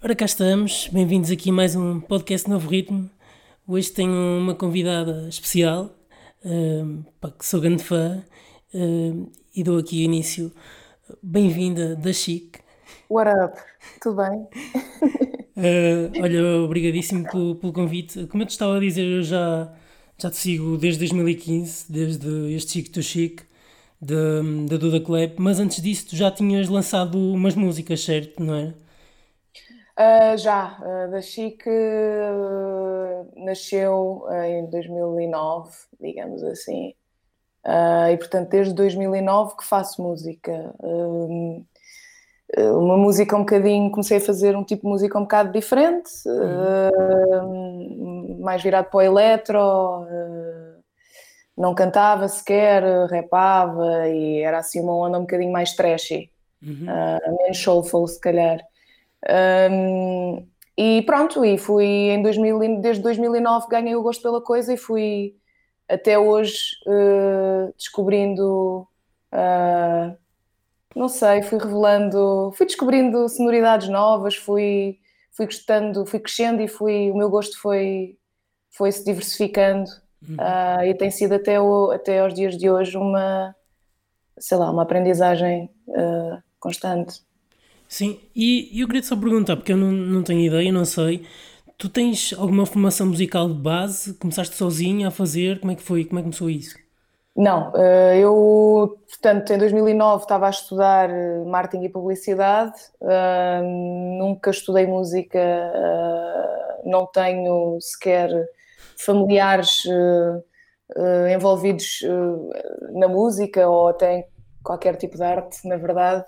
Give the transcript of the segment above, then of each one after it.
Ora, cá estamos, bem-vindos aqui a mais um podcast Novo Ritmo. Hoje tenho uma convidada especial, uh, pá, que sou grande fã, uh, e dou aqui início. Bem-vinda da Chic. What up? Tudo bem? uh, olha, obrigadíssimo pelo, pelo, convite. Como eu te estava a dizer, eu já, já te sigo desde 2015, desde este Chic to Chic, da, da Duda Club, mas antes disso tu já tinhas lançado umas músicas, certo? Não é? Uh, já, uh, da Chic uh, nasceu em 2009, digamos assim, e portanto desde 2009 que faço música. uma música um bocadinho, comecei a fazer um tipo de música um bocado diferente, uhum. mais virado para o eletro, não cantava sequer, rapava e era assim uma onda um bocadinho mais trashy, uhum. menos soulful se calhar. Um, e pronto, e fui em 2000, desde 2009 ganhei o gosto pela coisa e fui até hoje uh, descobrindo, uh, não sei, fui revelando, fui descobrindo sonoridades novas, fui, fui gostando, fui crescendo e fui, o meu gosto foi, foi se diversificando uhum. uh, e tem sido até, o, até aos dias de hoje uma, sei lá, uma aprendizagem constante. Sim, e eu queria só perguntar, porque eu não, não tenho ideia, não sei. Tu tens alguma formação musical de base? Começaste sozinha a fazer? Como é que foi? Como é que começou isso? Não, eh, eu, portanto, em 2009 estava a estudar eh, marketing e publicidade, eh, nunca estudei música, não tenho sequer familiares envolvidos na música ou até em qualquer tipo de arte, na verdade.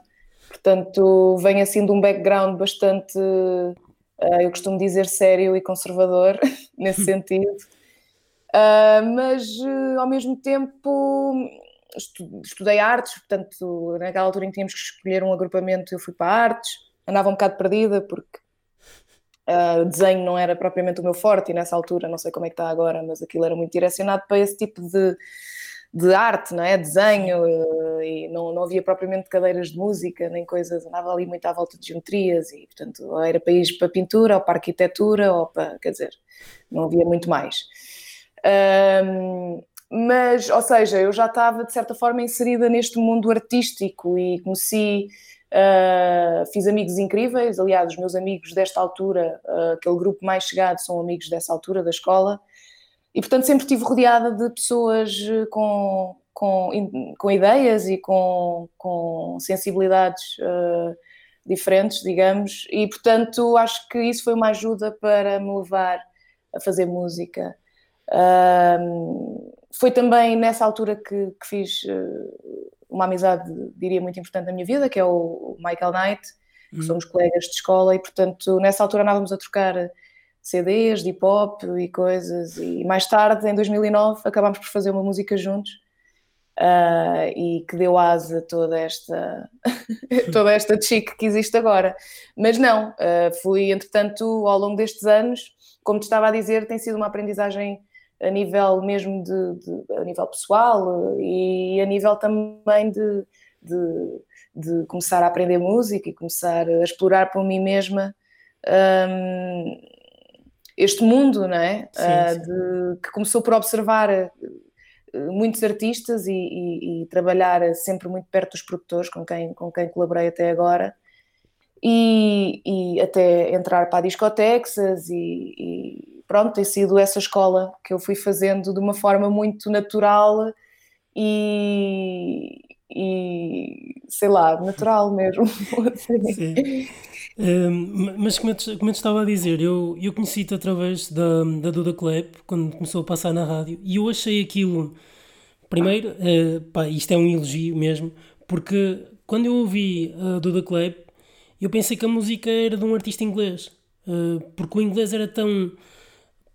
Portanto, vem assim de um background bastante, uh, eu costumo dizer, sério e conservador, nesse sentido. Uh, mas, uh, ao mesmo tempo, estudei artes, portanto, naquela altura em que tínhamos que escolher um agrupamento, eu fui para artes, andava um bocado perdida, porque Uh, desenho não era propriamente o meu forte e nessa altura, não sei como é que está agora, mas aquilo era muito direcionado para esse tipo de, de arte, não é? Desenho, eh, e não, não havia propriamente cadeiras de música, nem coisas, andava ali muito à volta de geometrias, e portanto, ou era ir para pintura, ou para arquitetura, ou para, quer dizer, não havia muito mais. Um, mas, ou seja, eu já estava de certa forma inserida neste mundo artístico e conheci, uh, fiz amigos incríveis, aliás, os meus amigos desta altura, uh, aquele grupo mais chegado, são amigos dessa altura da escola, e portanto sempre estive rodeada de pessoas eh, com, com, com ideias e com, com sensibilidades uh, diferentes, digamos, e portanto acho que isso foi uma ajuda para me levar a fazer música. Uh, foi também nessa altura que, que fiz uh, uma amizade, diria, muito importante na minha vida, que é o Michael Knight, que uhum. somos colegas de escola, e portanto nessa altura andávamos a trocar CDs de hip hop e coisas. E mais tarde, em 2009, acabámos por fazer uma música juntos uh, e que deu asa a toda esta, toda esta chic que existe agora. Mas não, uh, fui, entretanto, ao longo destes anos, como te estava a dizer, tem sido uma aprendizagem a nível mesmo de, de a nível pessoal e a nível também de, de, de, começar a aprender música e começar a explorar por mim mesma um, este mundo, não é? Sim, uh. De, que começou por observar eh, muitos artistas e, e, e, trabalhar sempre muito perto dos produtores com quem, com quem colaborei até agora e, e até entrar para a discotexas e, e, pronto, tem sido essa escola que eu fui fazendo de uma forma muito natural e, e sei lá, natural mesmo. Sim mas como eu, te, como te estava a dizer, eu, eu conheci-te através da, da Duda Club, quando começou a passar na rádio, e eu achei aquilo. Primeiro, uh, pá, isto é um elogio mesmo, porque quando eu ouvi a Duda Club, eu pensei que a música era de um artista inglês, uh, porque o inglês era tão.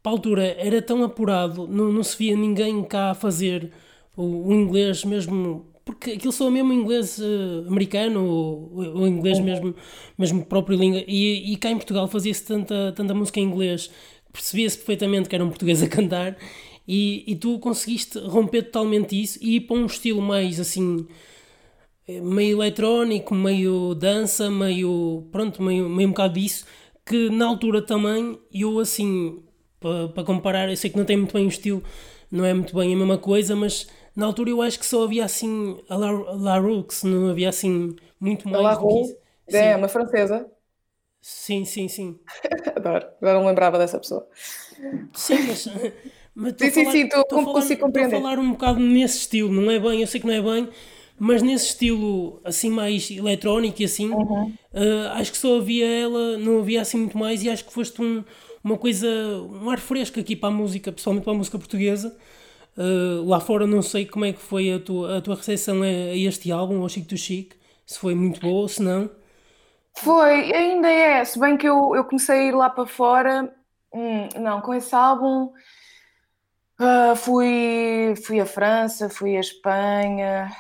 Para a altura, era tão apurado, não, não se via ninguém cá a fazer o, o inglês mesmo porque aquilo soa mesmo inglês uh, americano ou, ou inglês uhum. mesmo, mesmo próprio língua. E, e cá em Portugal fazia-se tanta, tanta música em inglês, percebia-se perfeitamente que era um português a cantar. E, e tu conseguiste romper totalmente isso e ir para um estilo mais assim meio eletrónico, meio dança, meio pronto, meio, meio um bocado disso que na altura também, eu assim, para pa comparar, eu sei que não tem muito bem o estilo, não é muito bem a mesma coisa, mas na altura eu acho que só havia assim a La, La Rux, não havia assim muito mais La do que isso. É, uma francesa. Sim, sim, sim. Adoro, agora não lembrava dessa pessoa. Sim, mas. mas sim, sim, sim, estou a consigo compreender. A falar um bocado nesse estilo, não é bem, eu sei que não é bem, mas nesse estilo assim mais eletrónico e assim, uhum. uh, acho que só havia ela, não havia assim muito mais e acho que foste um, uma coisa, um ar fresco aqui para a música, pessoalmente para a música portuguesa. Uh, lá fora não sei como é que foi a tua, a tua recepção a, a este álbum, ao Chico do Chic, se foi muito boa ou se não. Foi, ainda é, se bem que eu, eu comecei a ir lá para fora, hum, não, com esse álbum uh, fui, fui à França, fui à Espanha,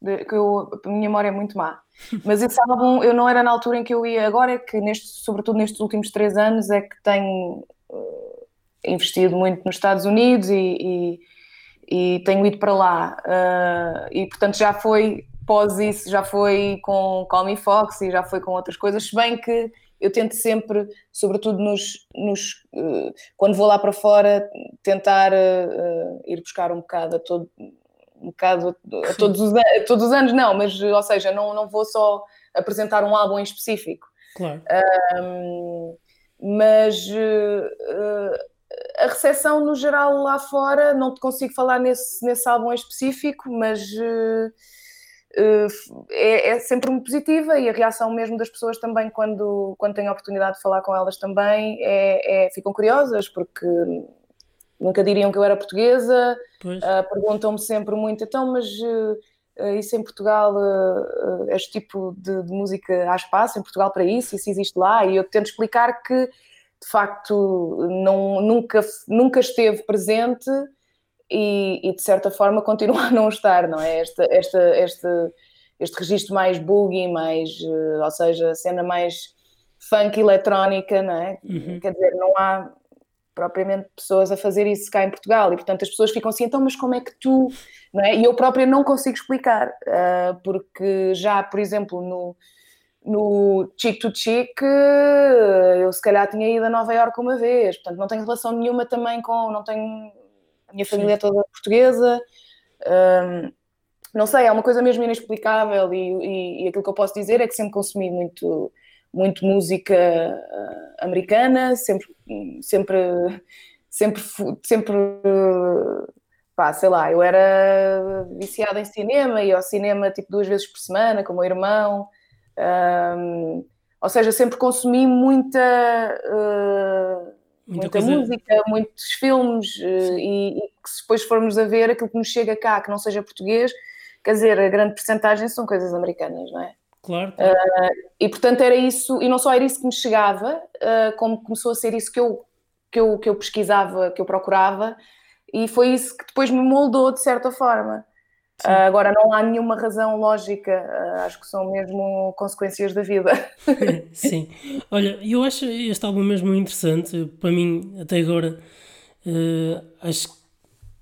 de, que eu, a minha memória é muito má. Mas esse álbum eu não era na altura em que eu ia, agora é que, neste, sobretudo nestes últimos três anos, é que tenho uh, investido muito nos Estados Unidos e, e, e tenho ido para lá. Uh, e portanto já foi pós isso já foi com Call Me Fox e já foi com outras coisas, se bem que eu tento sempre, sobretudo nos, nos uh, quando vou lá para fora, tentar uh, ir buscar um bocado a todo um bocado a todos os, a todos os anos, não, mas ou seja, não, não vou só apresentar um álbum em específico. Claro. Um, mas uh, a recepção no geral lá fora, não te consigo falar nesse, nesse álbum em específico, mas é, é, sempre muito positiva e a reação mesmo das pessoas também quando, quando tenho a oportunidade de falar com elas também é, é ficam curiosas porque nunca diriam que eu era portuguesa uh, perguntam-me sempre muito então mas uh, isso em Portugal uh, este tipo de, de, música há espaço em Portugal para isso? Isso existe lá? E eu tento explicar que de facto não, nunca, nunca esteve presente e, e, de certa forma continua a não estar, não é? Este, este, este, este registro mais boogie, mais, uh, ou seja, cena mais funk eletrónica, não é? Uhum. Quer dizer, não há propriamente pessoas a fazer isso cá em Portugal e portanto as pessoas ficam assim, então mas como é que tu, não é? E eu própria não consigo explicar, uh, porque já, por exemplo, no, no Chick to Chick, eu se calhar tinha ido a Nova Iorque uma vez, portanto não tenho relação nenhuma também com, não tenho minha família é toda portuguesa. Um, não sei, é uma coisa mesmo inexplicável e, e, e, aquilo que eu posso dizer é que sempre consumi muito, muito música uh, americana, sempre, sempre, sempre, sempre, pá, sei lá, eu era viciada em cinema e ao cinema tipo duas vezes por semana com o meu irmão, um, ou seja, sempre consumi muita... Uh, muita, muita música, muitos filmes uh, e, e, que se depois formos a ver aquilo que nos chega cá, que não seja português, quer dizer, a grande porcentagem são coisas americanas, não é? Claro. claro. Uh, e portanto era isso, e não só era isso que me chegava, como começou a ser isso que eu, que, eu, que eu pesquisava, que eu procurava, e foi isso que depois me moldou de certa forma. Uh, agora não há nenhuma razão lógica, uh, acho que são mesmo consequências da vida. Sim, olha, eu acho este álbum mesmo interessante, para mim, até agora, uh, acho que,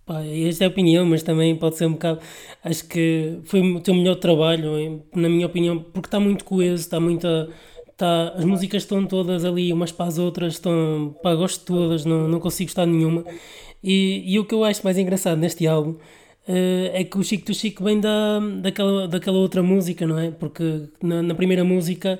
pá, esta é a opinião, mas também pode ser um bocado, acho que foi o teu melhor trabalho, na minha opinião, porque está muito coeso, está muito. Está, as músicas estão todas ali, umas para as outras, estão, pá, gosto de todas, não, não consigo gostar de nenhuma. E, e o que eu acho mais engraçado neste álbum é que o Chico do Chico vem da, daquela, daquela outra música, não é? Porque na, na primeira música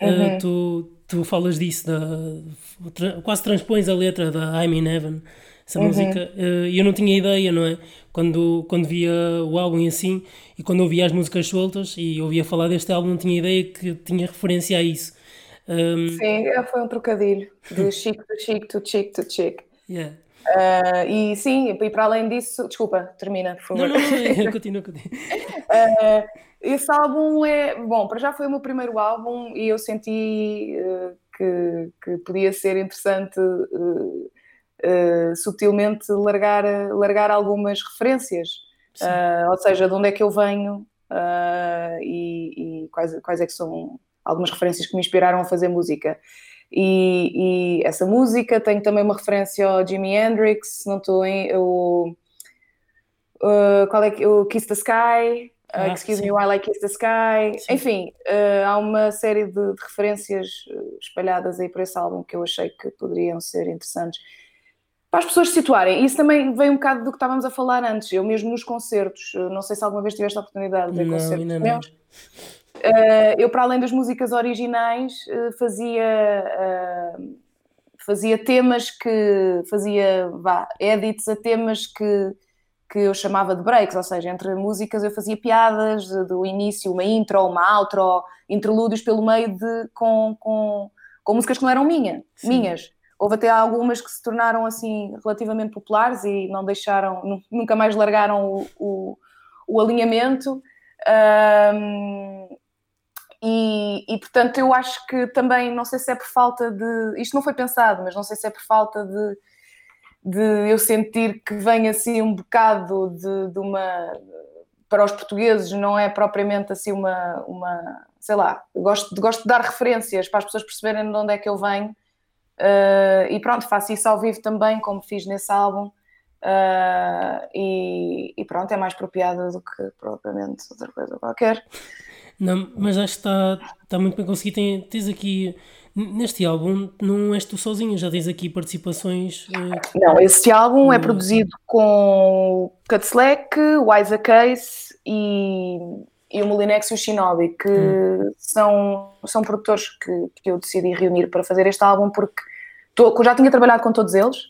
uh, uhum. tu, tu falas disso, da, quase transpões a letra da I'm in Heaven, essa uhum. música, eh, e eu não tinha ideia, não é? Quando, quando via o álbum e assim, e quando ouvia as músicas soltas e ouvia falar deste álbum, não tinha ideia que tinha referência a isso. Um... Sim, é, foi um trocadilho de Chico do Chico to Chico to Chico. Yeah. Uh, e sim, e para além disso, desculpa, termina, por favor. Não, não, não continua, continua. Uh, esse álbum é, bom, para já foi o meu primeiro álbum e eu senti uh, que, que podia ser interessante sutilmente largar, largar algumas referências, ou seja, de onde é que eu venho e, e quais, quais é que são algumas referências que me inspiraram a fazer música. E, e, essa música tem também uma referência ao Jimi Hendrix, não estou em. O, uh, qual é que. O Kiss the Sky. ah, Excuse. Me, I Like Kiss the Sky. Sim. Enfim, uh, há uma série de, de, referências espalhadas aí por esse álbum que eu achei que poderiam ser interessantes para as pessoas se situarem. Isso também vem um bocado do que estávamos a falar antes. Eu mesmo nos concertos, não sei se alguma vez tiveste a oportunidade de ver não, concertos meus. Uh, eu, para além das músicas originais, uh, fazia, uh, fazia temas que. fazia vá, edits a temas que que eu chamava de breaks, ou seja, entre músicas eu fazia piadas do início, uma intro, uma outro, interlúdios pelo meio de, com, com, com músicas que não eram minha, minhas. Houve até algumas que se tornaram assim relativamente populares e não deixaram, nunca mais largaram o, o, o alinhamento. Um, e, e, portanto eu acho que também, não sei se é por falta de. Isto não foi pensado, mas não sei se é por falta de de eu sentir que vem assim um bocado de, de uma para os portugueses não é propriamente assim uma, uma sei lá, gosto, gosto de dar referências para as pessoas perceberem de onde é que eu venho uh, e pronto, faço isso ao vivo também, como fiz nesse álbum uh, e, e, pronto, é mais apropriada do que propriamente outra coisa qualquer. Não, mas acho que está, está muito bem conseguido. Tens aqui Neste álbum não és tu sozinho, já tens aqui participações. Uh... Não, este álbum é produzido com Cutslack, Wisa Case e, e o Molinex e o Shinobi, que hum. são, são produtores que, que eu decidi reunir para fazer este álbum porque tô, já tinha trabalhado com todos eles,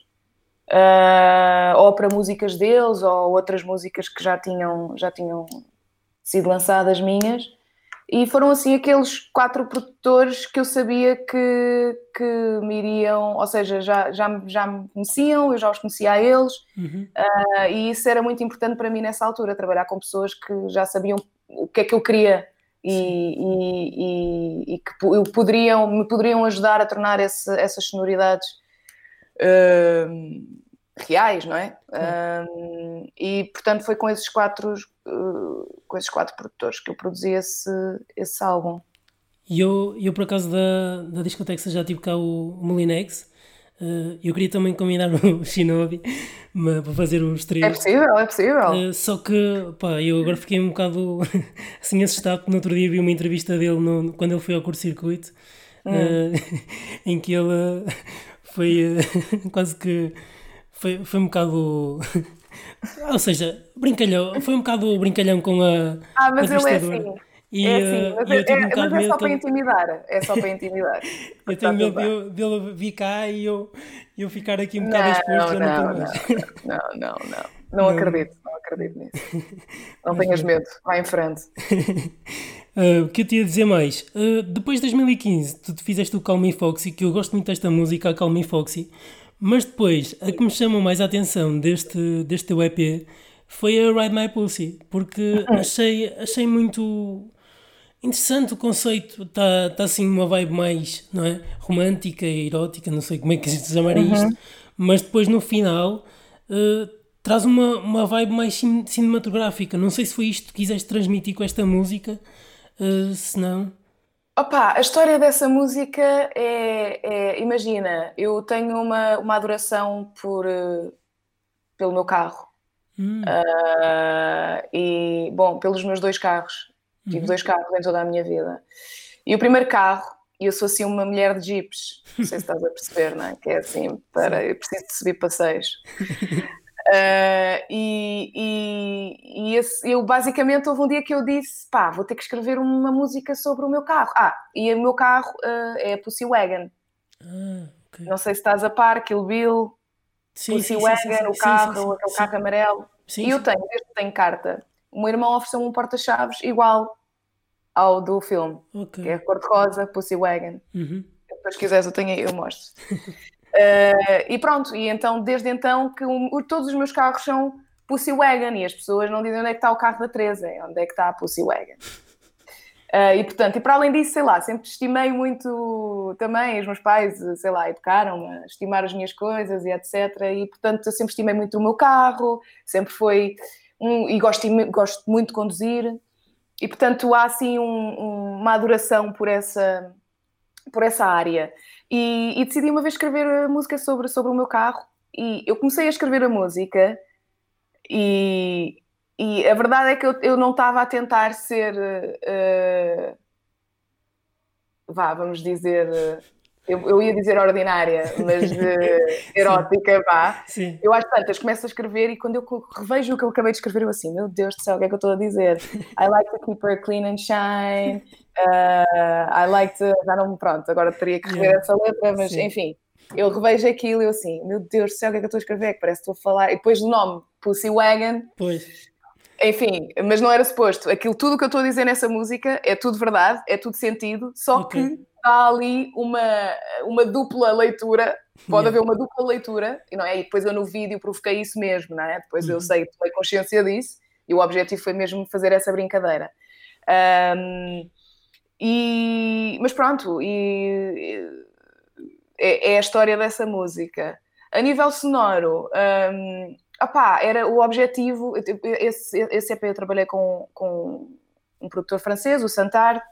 uh, ou para músicas deles, ou outras músicas que já tinham, já tinham sido lançadas minhas. E foram assim aqueles quatro produtores que eu sabia que, que me iriam, ou seja, já, já, já me conheciam, eu já os conhecia a eles, uhum. uh, e isso era muito importante para mim nessa altura, trabalhar com pessoas que já sabiam o que é que eu queria e, e, e, e, que poderiam, me poderiam ajudar a tornar esse, essas sonoridades uh, reais, não é? E portanto foi com esses quatro uh, com esses quatro produtores que eu produzi esse, esse álbum. E eu, eu por acaso da, da discoteca já tive cá o, o Molinex. Uh, eu queria também convidar o Shinobi para fazer os três. É possível, é possível. Uh, só que, pá, eu agora fiquei um bocado assim assustado, porque no outro dia vi uma entrevista dele no, quando ele foi ao curto-circuito, hum. em que ele foi quase que. Foi, foi um bocado ou seja, brincalhão, foi um bocado brincalhão com a. Ah, mas ele é assim. E, é assim, mas, é, um mas é só para intimidar. É só para intimidar. eu tenho medo dele vir cá e eu, eu ficar aqui um bocado exposto. Não, não, não, não, não, não, não. acredito, não acredito nisso. Não tenhas medo, vai em frente. Uh, o que eu te ia dizer mais? Uh, depois de 2015, tu fizeste o Call Me Foxy, que eu gosto muito desta música, a Call Me Foxy. Mas depois, a que me chamou mais a atenção deste, deste teu EP foi a Ride My Pussy, porque uhum. achei, achei muito interessante o conceito. Está tá assim uma vibe mais não é? romântica, erótica, não sei como é que se chamar uhum. isto, mas depois no final uh, traz uma, uma vibe mais cinematográfica. Não sei se foi isto que quiseste transmitir com esta música, uh, se não. Opa, a história dessa música é, é imagina, eu tenho uma, uma adoração por, uh, pelo meu carro. Hum. Uh, e, bom, pelos meus dois carros. Tive uhum. dois carros em toda a minha vida. E o primeiro carro, e eu sou assim uma mulher de jeeps, não sei se estás a perceber, não é? Que é assim, para, eu preciso de subir passeios. Uh, e, e, e esse, eu basicamente houve um dia que eu disse: pá, vou ter que escrever uma música sobre o meu carro. Ah, e o meu carro uh, é a Pussy Wagon. Ah, okay. Não sei se estás a par, Kill Bill, sim, Pussy sim, Wagon, sim, o carro, aquele carro amarelo. e eu tenho, desde que tenho carta, o meu irmão ofereceu-me um porta-chaves igual ao do filme, okay. que é a cor-de-rosa, Pussy Wagon. Uhum. Depois, se quiseres, eu tenho aí, eu mostro. Uh, e pronto, e então, desde então, que um, todos os meus carros são Pussy Wagon e as pessoas não dizem onde é que está o carro da Teresa, é onde é que está a Pussy Wagon. Uh, e portanto, e para além disso, sei lá, sempre estimei muito também, os meus pais, sei lá, educaram a estimar as minhas coisas e etc. E portanto, eu sempre estimei muito o meu carro, sempre foi, um, e gosto, gosto muito de conduzir, e portanto há assim um, uma adoração por essa, por essa área. E, e, decidi uma vez escrever a música sobre, sobre o meu carro. E eu comecei a escrever a música e, e a verdade é que eu, eu não estava a tentar ser. Uh, vá, vamos dizer. Eu, eu, ia dizer ordinária, mas uh, erótica, vá. Sim. Eu às tantas começo a escrever e quando eu revejo o que eu acabei de escrever, eu assim, meu Deus do céu, o que é que eu estou a dizer? I like to keep her clean and shine. Uh, I like to. Já não, pronto, agora teria que rever yeah. essa letra, mas Sim. enfim, eu revejo aquilo e eu assim, meu Deus do céu, o que é que eu estou a escrever? Que parece que estou a falar. E depois do nome, Pussy Wagon. Pois. Enfim, mas não era suposto. Aquilo tudo que eu estou a dizer nessa música é tudo verdade, é tudo sentido, só okay. que há ali uma, uma dupla leitura. Pode yeah. haver uma dupla leitura, e não é? E depois eu no vídeo provoquei isso mesmo, não é? Depois uhum. eu sei, tomei consciência disso, e o objetivo foi mesmo fazer essa brincadeira. Um, e, mas pronto, e, é, é, a história dessa música. A nível sonoro, um, opá, era o objetivo. Esse, esse EP eu trabalhei com, com um produtor francês, o Santar,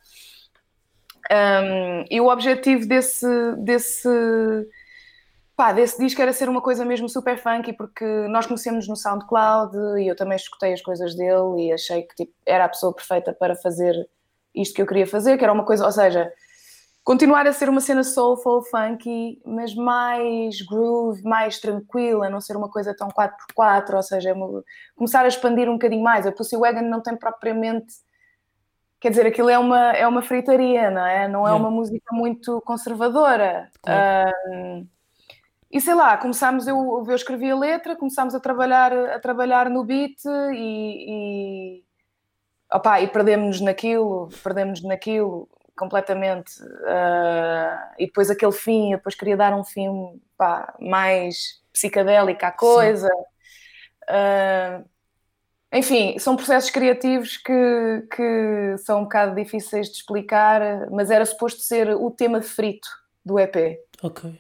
um, e o objetivo desse, desse, pá, desse disco era ser uma coisa mesmo super funky, porque nós conhecemos no SoundCloud e eu também escutei as coisas dele e achei que tipo, era a pessoa perfeita para fazer isto que eu queria fazer, que era uma coisa, ou seja, continuar a ser uma cena soulful, funky, mas mais groove, mais tranquila, não ser uma coisa tão 4x4, ou seja, começar a expandir um bocadinho mais. A Pussy Wagon não tem propriamente. Quer dizer, aquilo é uma, é uma fritaria, não é? Não é uma música muito conservadora. Um, e sei lá, começámos, eu, eu escrevi a letra, começámos a trabalhar, a trabalhar no beat e, e Opa, e perdemos-nos naquilo, perdemos naquilo completamente. Uh, e depois aquele fim, eu depois queria dar um fim pá, mais psicadélico à coisa. Uh, enfim, são processos criativos que, que são um bocado difíceis de explicar, mas era suposto ser o tema frito do EP. Ok.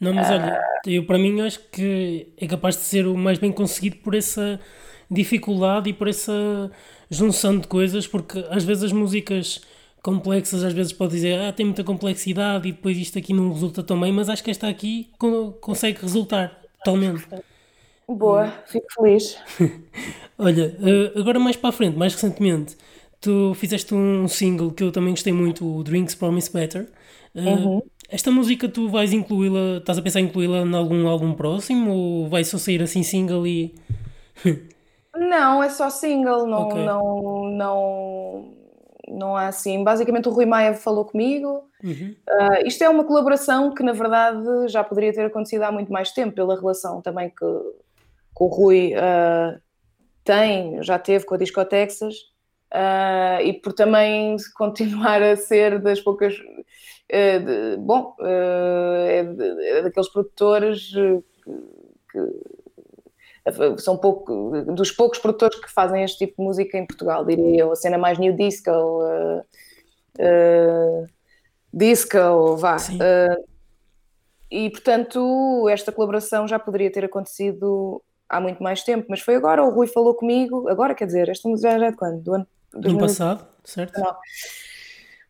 Não, mas olha, eu para mim acho que é capaz de ser o mais bem conseguido por essa dificuldade e por essa junção de coisas, porque às vezes as músicas complexas às vezes pode dizer ah, tem muita complexidade e depois isto aqui não resulta tão bem, mas acho que esta aqui consegue resultar totalmente. Boa, fico feliz. Olha, eh, agora mais para a frente, mais recentemente, tu fizeste um single que eu também gostei muito, o Drinks Promise Better. Eh, uhum. Esta música tu vais incluí-la, estás a pensar em incluí-la em algum álbum próximo ou vai só sair assim single e. Não, é só single, não, okay. não, não, não há assim. Basicamente, o Rui Maia falou comigo. Uhum. Uh, isto é uma colaboração que, na verdade, já poderia ter acontecido há muito mais tempo, pela relação também que, que o Rui uh, tem, já teve com a Disco Texas, uh, e por também continuar a ser das poucas. De, bom, é, de, é daqueles produtores que, que são pouco, dos poucos produtores que fazem este tipo de música em Portugal, diria eu, a cena mais new disco, uh, uh, disco, vá. Uh, e portanto, esta colaboração já poderia ter acontecido há muito mais tempo, mas foi agora. O Rui falou comigo, agora quer dizer, esta música já é de quando? Do ano, do ano passado, certo? Não.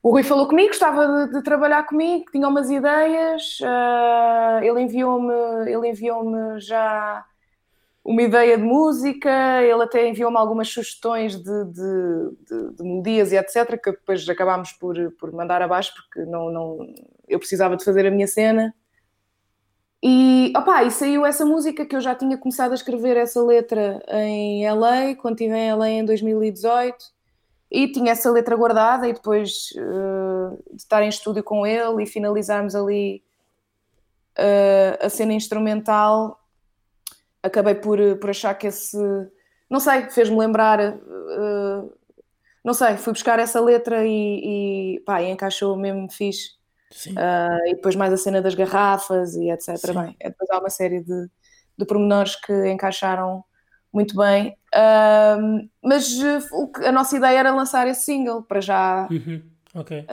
O Rui falou comigo, gostava de, de trabalhar comigo, tinha umas ideias, uh, ele enviou-me ele enviou-me já uma ideia de música, ele até enviou-me algumas sugestões de, de, de, de, melodias e etc, que depois acabámos por, por mandar abaixo porque não, não, eu precisava de fazer a minha cena. E, opa, e saiu essa música que eu já tinha começado a escrever essa letra em LA, quando estive em LA em 2018, e tinha essa letra guardada e depois uh, de estar em estúdio com ele e finalizarmos ali uh, a cena instrumental, acabei por, por achar que esse. Não sei, fez-me lembrar. Uh, não sei, fui buscar essa letra e, e pá, e encaixou mesmo fixe. Uh, e depois mais a cena das garrafas e etc. Sim. Bem, é, depois há uma série de, de pormenores que encaixaram muito bem. Uh, mas a nossa ideia era lançar esse single para já. Uhum. Ok.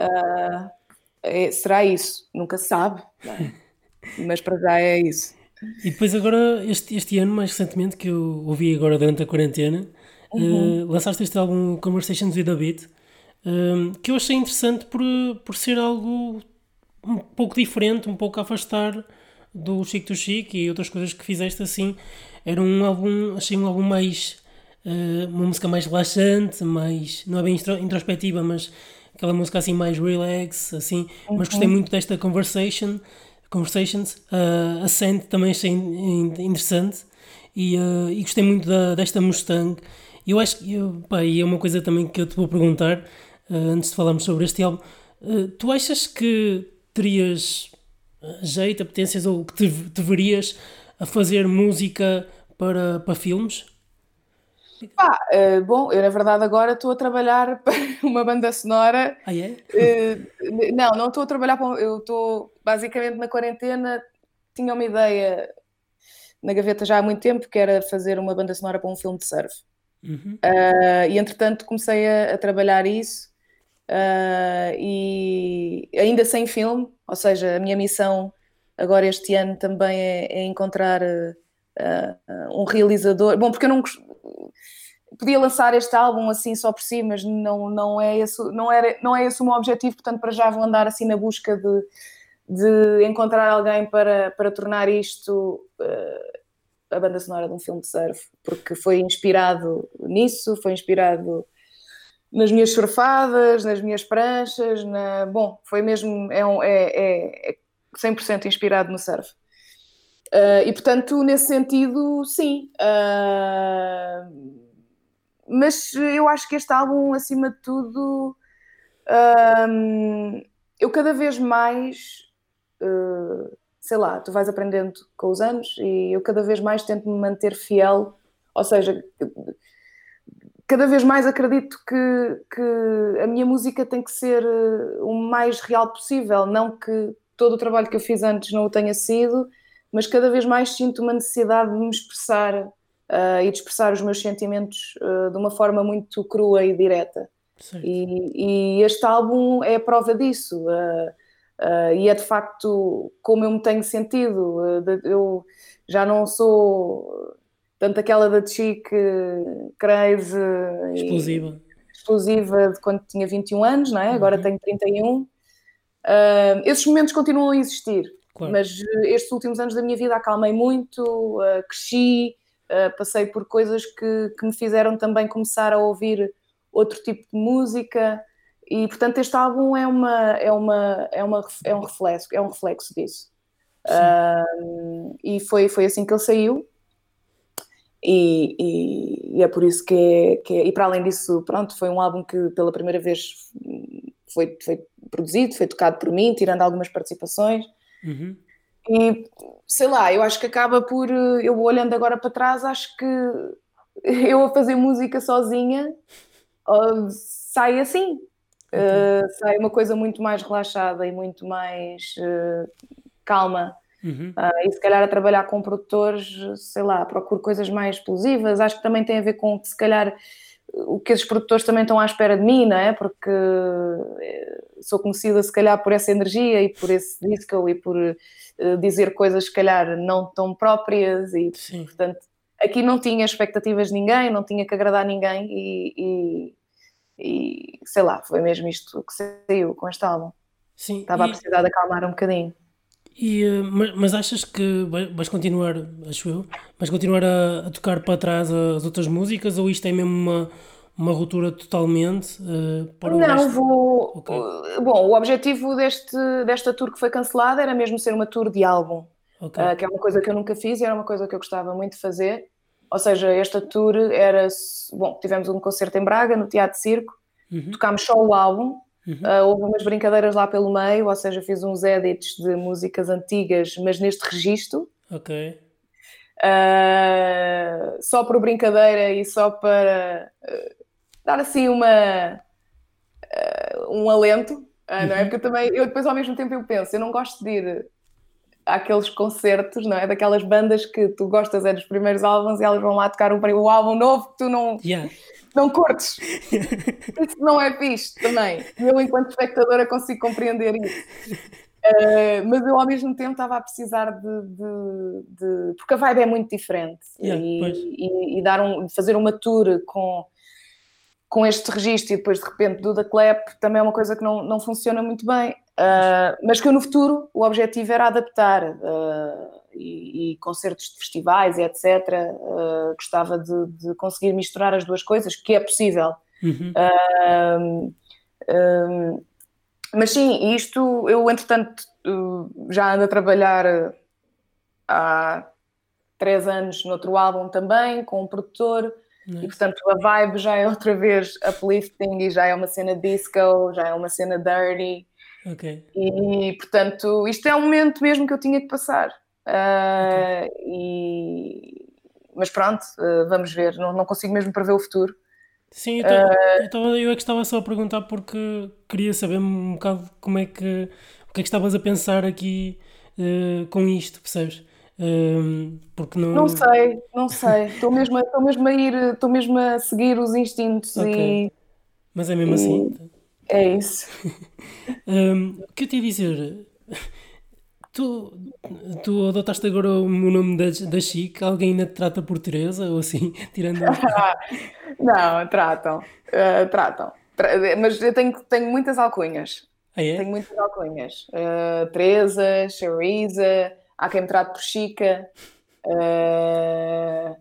É, será isso? Nunca se sabe. É? mas para já é isso. E depois agora, este, este ano, mais recentemente, que eu ouvi agora durante a quarentena, uhum. uh, lançaste este álbum Conversations with a Beat, uh, que eu achei interessante por, por ser algo um pouco diferente, um pouco a afastar do Chico do Chico e outras coisas que fizeste assim. Era um álbum, achei um álbum mais uh, uma música mais relaxante, mais, não é bem introspectiva, mas aquela música assim mais relax, assim, uhum. mas gostei muito desta Conversation, Conversations, uh, Ascent também achei interessante e, uh, e gostei muito da, desta Mustang. Eu acho que, pá, e é uma coisa também que eu te vou perguntar, uh, antes de falarmos sobre este álbum, tu achas que terias jeito, apetências ou que te, te verias a fazer música para, para filmes? Ah, uh, bom, eu na verdade agora estou a trabalhar para uma banda sonora. Ah, é? Uh, não, não estou a trabalhar para. Eu estou basicamente na quarentena. Tinha uma ideia na gaveta já há muito tempo que era fazer uma banda sonora para um filme de surf. Uhum. Uh, e entretanto comecei a, a trabalhar isso. E ainda sem filme, ou seja, a minha missão agora este ano também é, é encontrar um realizador. Bom, porque eu não podia lançar este álbum assim só por si, mas não, não, é, esse, não, era, não é esse o meu objetivo, portanto, para já vou andar assim na busca de, de encontrar alguém para, para tornar isto uh, a banda sonora de um filme de surf, porque foi inspirado nisso, foi inspirado nas minhas surfadas, nas minhas pranchas, na... bom, foi mesmo, é, um, é, é, é 100% inspirado no surf. Uh, e portanto, nesse sentido, sim. Uh, mas eu acho que este álbum, acima de tudo, um, eu cada vez mais, uh, sei lá, tu vais aprendendo com os anos e eu cada vez mais tento me manter fiel, ou seja, cada vez mais acredito que, que a minha música tem que ser o mais real possível, não que todo o trabalho que eu fiz antes não o tenha sido, mas cada vez mais sinto uma necessidade de me expressar uh, e de expressar os meus sentimentos uh, de uma forma muito crua e direta. E, e, este álbum é a prova disso. Uh, e é de facto como eu me tenho sentido. eu já não sou tanto aquela da Chic crazy explosiva. explosiva de quando tinha 21 anos, não é? agora uhum. tenho 31. Uh, esses momentos continuam a existir, claro. mas estes últimos anos da minha vida acalmei muito, uh, cresci, Uh, passei por coisas que, que me fizeram também começar a ouvir outro tipo de música e portanto este álbum é uma é uma é uma é um reflexo é um reflexo disso uh, e foi foi assim que ele saiu e, e, e, é por isso que é, que é, e para além disso pronto foi um álbum que pela primeira vez foi, foi produzido foi tocado por mim tirando algumas participações uhum. E sei lá, eu acho que acaba por. Eu olhando agora para trás, acho que eu a fazer música sozinha sai assim. Uh, sai uma coisa muito mais relaxada e muito mais uh, calma. Uhum. Uh, e se calhar a trabalhar com produtores, sei lá, procuro coisas mais explosivas. Acho que também tem a ver com que se calhar o que esses produtores também estão à espera de mim, não é? Porque eh, sou conhecida se calhar por essa energia e por esse disco e por uh, dizer coisas se calhar não tão próprias e Sim. portanto aqui não tinha expectativas de ninguém, não tinha que agradar ninguém e, e, e sei lá, foi mesmo isto que saiu com este álbum. Sim, Estava e... a precisar de acalmar um bocadinho. E, eh, mas, mas, achas que vais continuar, acho eu, vais continuar a, a, tocar para trás as outras músicas ou isto é mesmo uma, uma ruptura totalmente uh, para o Não, vou. Okay. Bom, o objetivo deste, desta tour que foi cancelada era mesmo ser uma tour de álbum, okay. uh, que é uma coisa que eu nunca fiz e era uma coisa que eu gostava muito de fazer. Ou seja, esta tour era. Bom, tivemos um concerto em Braga, no Teatro Circo, uhum. tocámos só o álbum Uhum. Uh, houve umas brincadeiras lá pelo meio, ou seja, fiz uns edits de músicas antigas, mas neste registro. Ok. Uh, só por brincadeira e só para uh, dar assim uma um alento, uhum. não é? Uhum. Porque eu também, eu depois ao mesmo tempo eu penso, eu não gosto de ir àqueles concertos, não é? Daquelas bandas que tu gostas é dos primeiros álbuns e elas vão lá tocar um, um álbum novo que tu não. Yeah não curtes. Isso não é fixe também. Eu, enquanto espectadora, consigo compreender isso. Uh, mas eu ao mesmo tempo estava a precisar de, de, de, porque a vibe é muito diferente yeah, e, e, e, dar um, fazer uma tour com, com este registro e depois de repente do da Clap também é uma coisa que não, não funciona muito bem Uh, mas que eu no futuro o objetivo era adaptar uh, e, e, concertos de festivais e etc. Uh, gostava de, de, conseguir misturar as duas coisas, que é possível. Uhum. mas sim, isto eu entretanto já ando a trabalhar há três anos no outro álbum também, com um produtor. Nice. E portanto a vibe já é outra vez uplifting e já é uma cena disco, já é uma cena dirty. Okay. E portanto, isto é um momento mesmo que eu tinha que passar. Uh, okay. e... Mas pronto, uh, vamos ver. Não, não consigo mesmo prever o futuro. Sim, eu, uh, eu, é que estava só a perguntar porque queria saber um bocado como é que o que é que estavas a pensar aqui com isto, percebes? porque não... não sei, não sei. Estou mesmo, estou mesmo a ir, estou mesmo a seguir os instintos okay. e. Mas é mesmo e... assim? É isso. um, o que eu te ia dizer? Tu, tu adotaste agora o nome da, da Chic? Alguém ainda te trata por Teresa ou assim? Tirando. não, tratam. Uh, tratam. Tra mas eu tenho, tenho muitas alcunhas. Ah, é? Tenho muitas alcunhas. Uh, Teresa, Charisa, há quem me trate por Chica. Uh,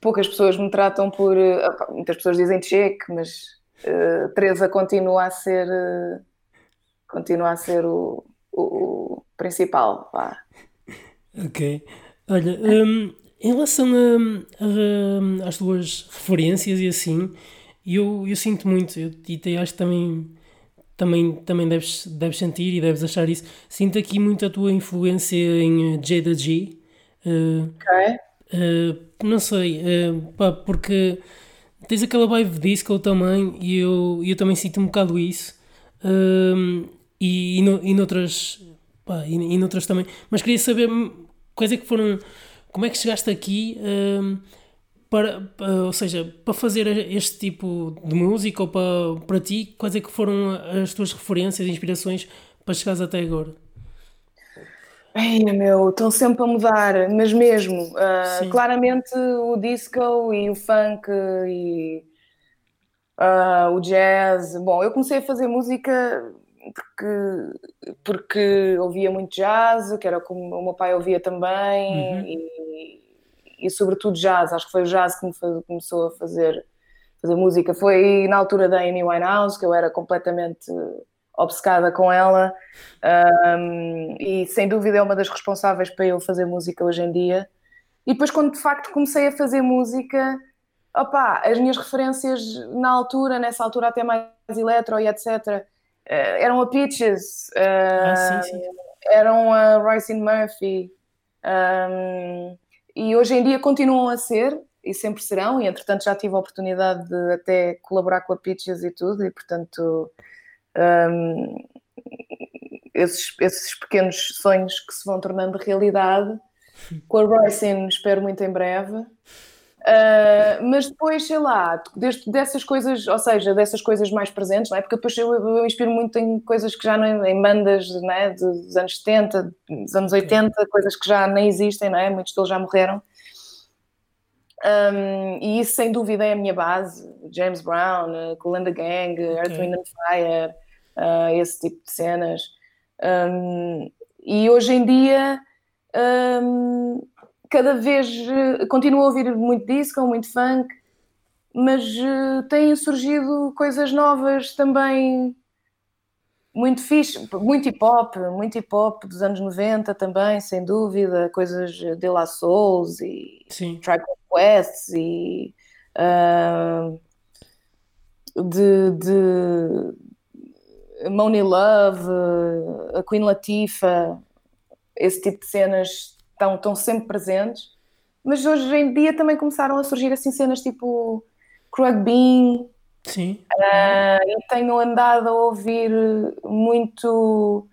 poucas pessoas me tratam por. Uh, muitas pessoas dizem Cheque, mas uh, Teresa continua a ser uh, continua a ser o, o, o principal. Vá. Ok. Olha, um, em relação a, a, às tuas referências e assim, eu, eu sinto muito, eu, e acho que também, também, também deves, deves sentir e deves achar isso. Sinto aqui muito a tua influência em Jada G. Uh, ok. Uh, não sei, uh, pá, porque tens aquela vibe disco também e eu, eu também sinto um bocado isso um, e, e, no, e noutras pá, e, e noutras também mas queria saber quais é que foram como é que chegaste aqui um, para, para, ou seja, para fazer este tipo de música ou para, para ti, quais é que foram as tuas referências e inspirações para chegares até agora? Ai, meu, estão sempre a mudar, mas mesmo, uh, claramente o disco e o funk e uh, o jazz. Bom, eu comecei a fazer música porque, porque ouvia muito jazz, que era como o meu pai ouvia também, uhum. e, e sobretudo jazz. Acho que foi o jazz que me faz, começou a fazer, fazer música. Foi na altura da Amy Winehouse, que eu era completamente obcecada com ela um, e sem dúvida é uma das responsáveis para eu fazer música hoje em dia. E depois, quando de facto comecei a fazer música, opa, as minhas referências na altura, nessa altura até mais eletro e etc., eh, eram a Peaches, uh, ah, sim, sim. eram a Royce Murphy, um, e hoje em dia continuam a ser e sempre serão, e entretanto já tive a oportunidade de até colaborar com a Peaches e tudo, e portanto um, esses, esses pequenos sonhos que se vão tornando realidade. Com a Roycin espero muito em breve. Uh, mas depois, sei lá, deste, dessas coisas, ou seja, dessas coisas mais presentes, não é? porque depois eu, eu inspiro muito em coisas que já não, em bandas não é? dos anos 70, dos anos 80, coisas que já nem existem, não é? muitos deles já morreram. Um, e isso, sem dúvida, é a minha base. James Brown, uh, Cool and the Gang, okay. Earth, Wind and Fire, uh, esse tipo de cenas. Um, e hoje em dia, um, cada vez uh, continuo a ouvir muito disco, muito funk, mas uh, têm surgido coisas novas também muito fixe, muito hip hop, muito hip hop dos anos 90 também, sem dúvida, coisas de La Souls e Tribe Quest e uh, de, de Money Love, a Queen Latifah, esse tipo de cenas estão, estão sempre presentes. Mas hoje em dia também começaram a surgir assim cenas tipo Craig Bean. Sim. Uh, eu tenho andado a ouvir muito,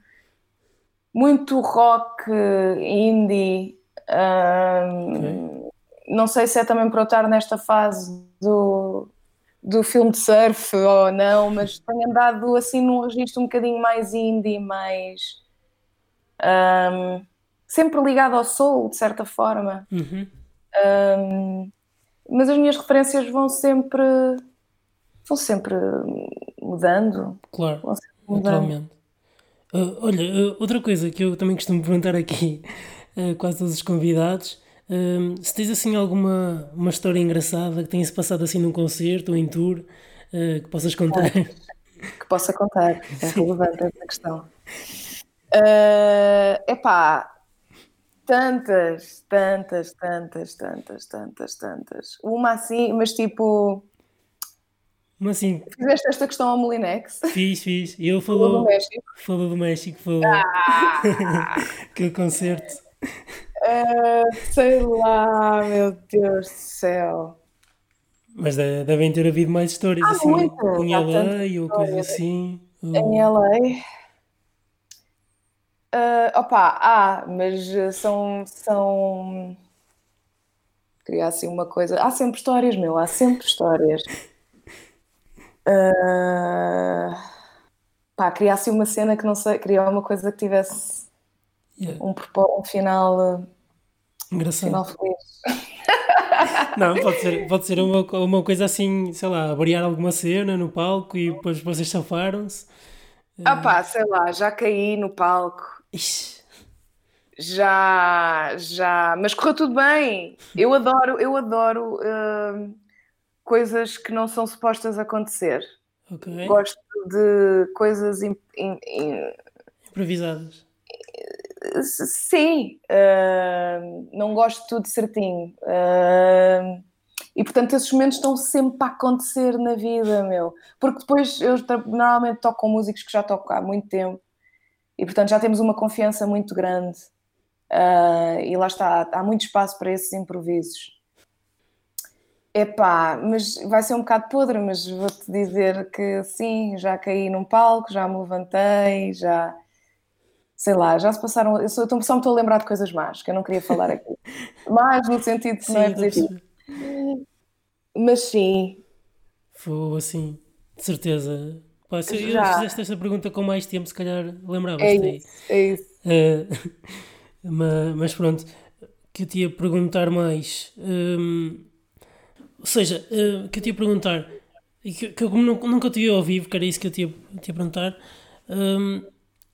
muito rock indie. Uh, okay. Não sei se é também para eu estar nesta fase do, do filme de surf ou não, mas tenho andado assim num registro um bocadinho mais indie, mais um, sempre ligado ao soul, de certa forma. Uhum. Um, mas as minhas referências vão sempre vão sempre mudando. Claro, sempre mudando. naturalmente. Uh, olha, uh, outra coisa que eu também costumo perguntar aqui a quase todos os convidados, se tens assim alguma uma história engraçada que tenha-se passado assim num concerto ou em tour que possas contar. Que possa contar, é relevante essa questão. Uh, epá, tantas, tantas, tantas, tantas, tantas, tantas. Uma assim, mas tipo. Uma assim. Fizeste esta questão ao Molinex? Fiz, fiz. E ele falou, falou do México. Falou do México, falou. Ah! que concerto. Uh, sei lá, meu Deus do céu. Mas devem ter havido mais histórias ah, assim. Muito. Em LA ou coisa assim. Em LA. Uh, opa, ah, mas eh, são, são. Queria assim uma coisa. Há sempre histórias, meu, há sempre histórias. Uh, pá, queria assim uma cena que não sei, queria uma coisa que tivesse yeah. um, um final. Engraçado. Final feliz. Não, pode ser, pode ser uma, uma coisa assim, sei lá, variar alguma cena no palco e depois vocês safaram-se. Ah pá, sei lá, já caí no palco Ixi. Já, já, mas correu tudo bem. Eu adoro, eu adoro uh, coisas que não são supostas acontecer. Okay. Gosto de coisas in, in, in... improvisadas. Sim, uh, não gosto de tudo certinho. Uh, e portanto, esses momentos estão sempre a acontecer na vida, meu. Porque depois eu normalmente toco com músicos que já toco há muito tempo e portanto já temos uma confiança muito grande uh, e lá está, há muito espaço para esses improvisos. Epá, mas vai ser um bocado podre, mas vou-te dizer que sim, já caí num palco, já me levantei, já sei lá, já se passaram. Eu só, só me estou a lembrar de coisas más que eu não queria falar aqui. mais no sentido de não é positivo. Mas sim. Foi assim, de certeza. Pá, se eu fizeste esta pergunta com mais tempo, se calhar lembravas-te é isso, é isso. Uh, mas, mas, pronto, que eu te ia perguntar mais. Um, seja, uh, que eu te ia perguntar, que, que eu nunca, nunca te vi ao vivo, que era isso que eu te ia, te ia perguntar. Um,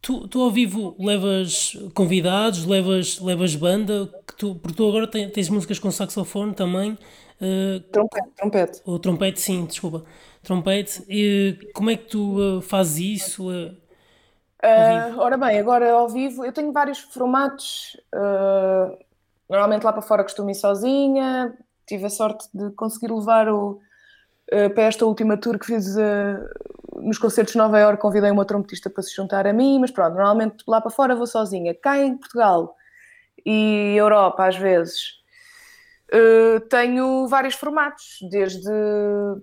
tu, tu ao vivo levas convidados, levas, levas banda, que tu, porque tu agora tens, tens músicas com saxofone também. Uh, trompete, trompete. Ou trompete, sim, desculpa trompete. E como é que tu uh, fazes isso? Uh, ora bem, agora ao vivo eu tenho vários formatos. Normalmente lá para fora costumo ir sozinha. Tive a sorte de conseguir levar o, uh, para esta última tour que fiz nos concertos de Nova Iorque. Convidei uma trompetista para se juntar a mim, mas pronto, normalmente lá para fora vou sozinha. Cá em Portugal e Europa, às vezes Uh, tenho vários formatos, desde,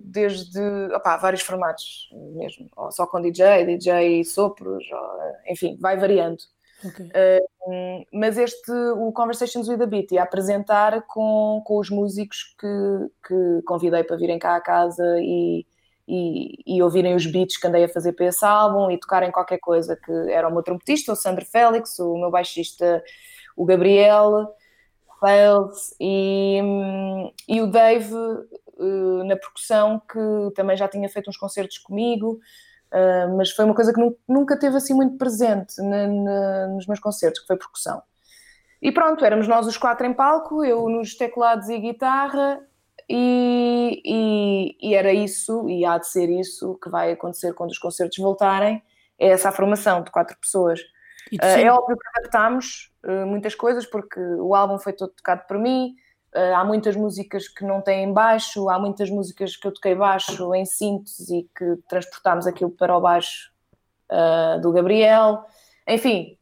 desde opa, vários formatos mesmo, ou só com DJ, DJ sopros, ou, enfim, vai variando. Okay. Uh, mas este, o Conversations with a Beat, ia apresentar com, com os músicos que, que convidei para virem cá à casa e, e, e, ouvirem os beats que andei a fazer para esse álbum e tocarem qualquer coisa que era o meu trompetista, o Sandro Félix, o meu baixista, o Gabriel, Fails e, e o Dave uh, na percussão, que também já tinha feito uns concertos comigo, uh, mas foi uma coisa que nunca teve assim muito presente na, na, nos meus concertos, que foi percussão. E pronto, éramos nós os quatro em palco, eu nos teclados e guitarra, e, e, e, era isso, e há de ser isso que vai acontecer quando os concertos voltarem, é essa formação de quatro pessoas. Uh, é óbvio que adaptámos uh, muitas coisas, porque o álbum foi todo tocado por mim, uh, há muitas músicas que não têm baixo, há muitas músicas que eu toquei baixo em síntese e que transportámos aquilo para o baixo do Gabriel. Enfim,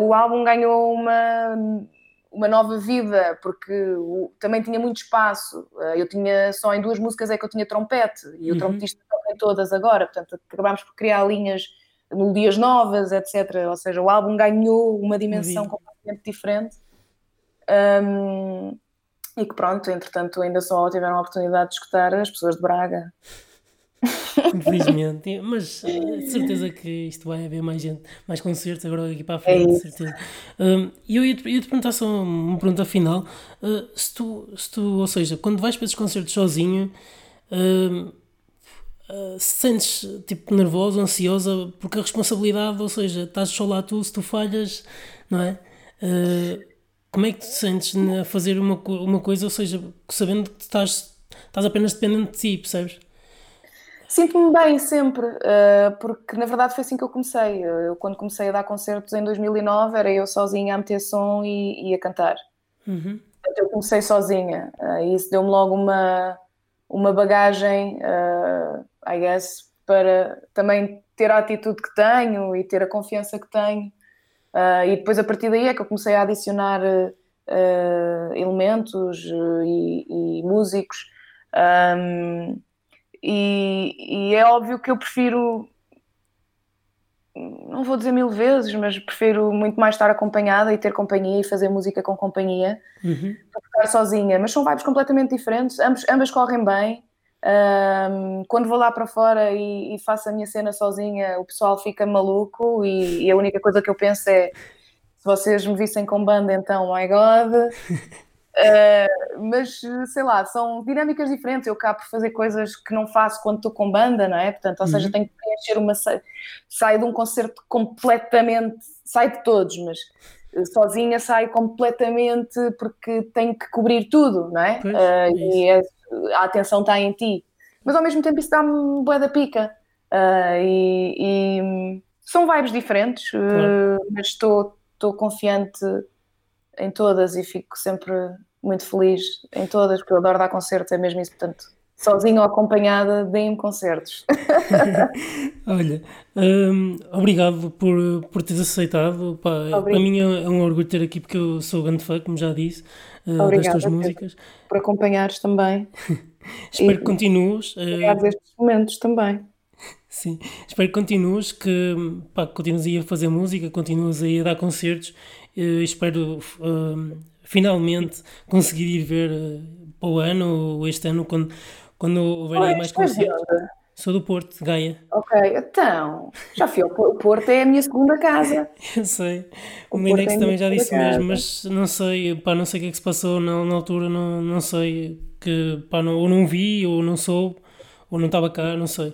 o álbum ganhou uma, uma nova vida, porque o, também tinha muito espaço. eu tinha só em duas músicas é que eu tinha trompete, e uhum. o trompetista toca em todas agora, portanto acabámos por criar linhas melodias novas, etc. Ou seja, o álbum ganhou uma dimensão completamente diferente. Um, e que pronto, entretanto, ainda só tiveram a oportunidade de escutar as pessoas de Braga. Infelizmente, mas eh, de certeza que isto vai haver mais gente, mais concertos agora daqui para a frente, é de certeza. Um, e eu ia-te ia -te perguntar só uma pergunta final: uh, se, tu, se tu, ou seja, quando vais para esses concertos sozinho, uh, uh, sentes tipo nervosa, ansiosa, porque a responsabilidade, ou seja, estás só lá tu, se tu falhas, não é? Uh, como é que te sentes a fazer uma, uma coisa, ou seja, sabendo que estás, estás apenas dependente de ti, percebes? Sinto-me bem sempre, uh, porque na verdade foi assim que eu comecei. Eu, quando comecei a dar concertos em 2009, era eu sozinha a meter som e, e a cantar. Uhum. Eu comecei sozinha e isso deu-me logo uma, uma bagagem, uh, I guess, para também ter a atitude que tenho e ter a confiança que tenho. Uh, e depois a partir daí é que eu comecei a adicionar uh, elementos e, e, músicos. Um, e, e, é óbvio que eu prefiro, não vou dizer mil vezes, mas prefiro muito mais estar acompanhada e ter companhia e fazer música com companhia uhum. do que estar sozinha. Mas são vibes completamente diferentes, ambos, ambas correm bem. Um, quando vou lá para fora e, e, faço a minha cena sozinha, o pessoal fica maluco e, e, a única coisa que eu penso é se vocês me vissem com banda, então, my God. Uh, mas sei lá, são dinâmicas diferentes. Eu acabo por fazer coisas que não faço quando estou com banda, não é? Portanto, ou uhum. seja, tenho que preencher uma. Saio de um concerto completamente. Sai de todos, mas sozinha saio completamente porque tenho que cobrir tudo, não é? Pois, uh, é e é a atenção está em ti. Mas ao mesmo tempo isso dá-me boa da pica. Uh, e, e, são vibes diferentes, uh, mas estou, estou confiante em todas e fico sempre muito feliz em todas, porque eu adoro dar concertos, é mesmo isso, portanto, sozinho ou acompanhada, deem-me concertos. Olha, um, obrigado por, por teres aceitado. Pá, para mim é, um orgulho ter aqui, porque eu sou grande fã, como já disse, uh, das tuas músicas. Por acompanhares também. Espero e, que continues. Uh, obrigado estes momentos também. Sim, espero que continues, que pá, continues aí a fazer música, continues aí a dar concertos. Uh, espero uh, finalmente conseguir ir ver uh, para o ano ou este ano, quando, quando houver aí mais concertos. Sou do Porto, de Gaia. Ok, então, já fui ao Porto, é a minha segunda casa. Eu sei. O, o Minex é também já disse casa. mesmo, mas não sei, pá, não sei o que é que se passou na, na altura, não, não sei, que pá, não, ou não vi, ou não soube, ou não estava cá, não sei.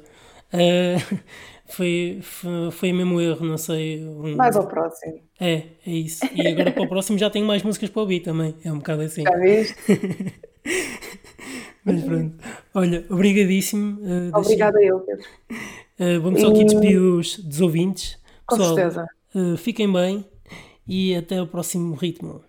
Uh, foi, foi, foi mesmo erro, não sei. Um... Mais ao próximo. É, é isso. E agora para o próximo já tenho mais músicas para ouvir também, é um bocado assim. Já viste? Mas pronto. Olha, obrigadíssimo. Uh, Obrigada eu, Pedro. Uh, vamos só aqui despedir dos ouvintes. Com Pessoal, certeza. Uh, fiquem bem e até o próximo ritmo.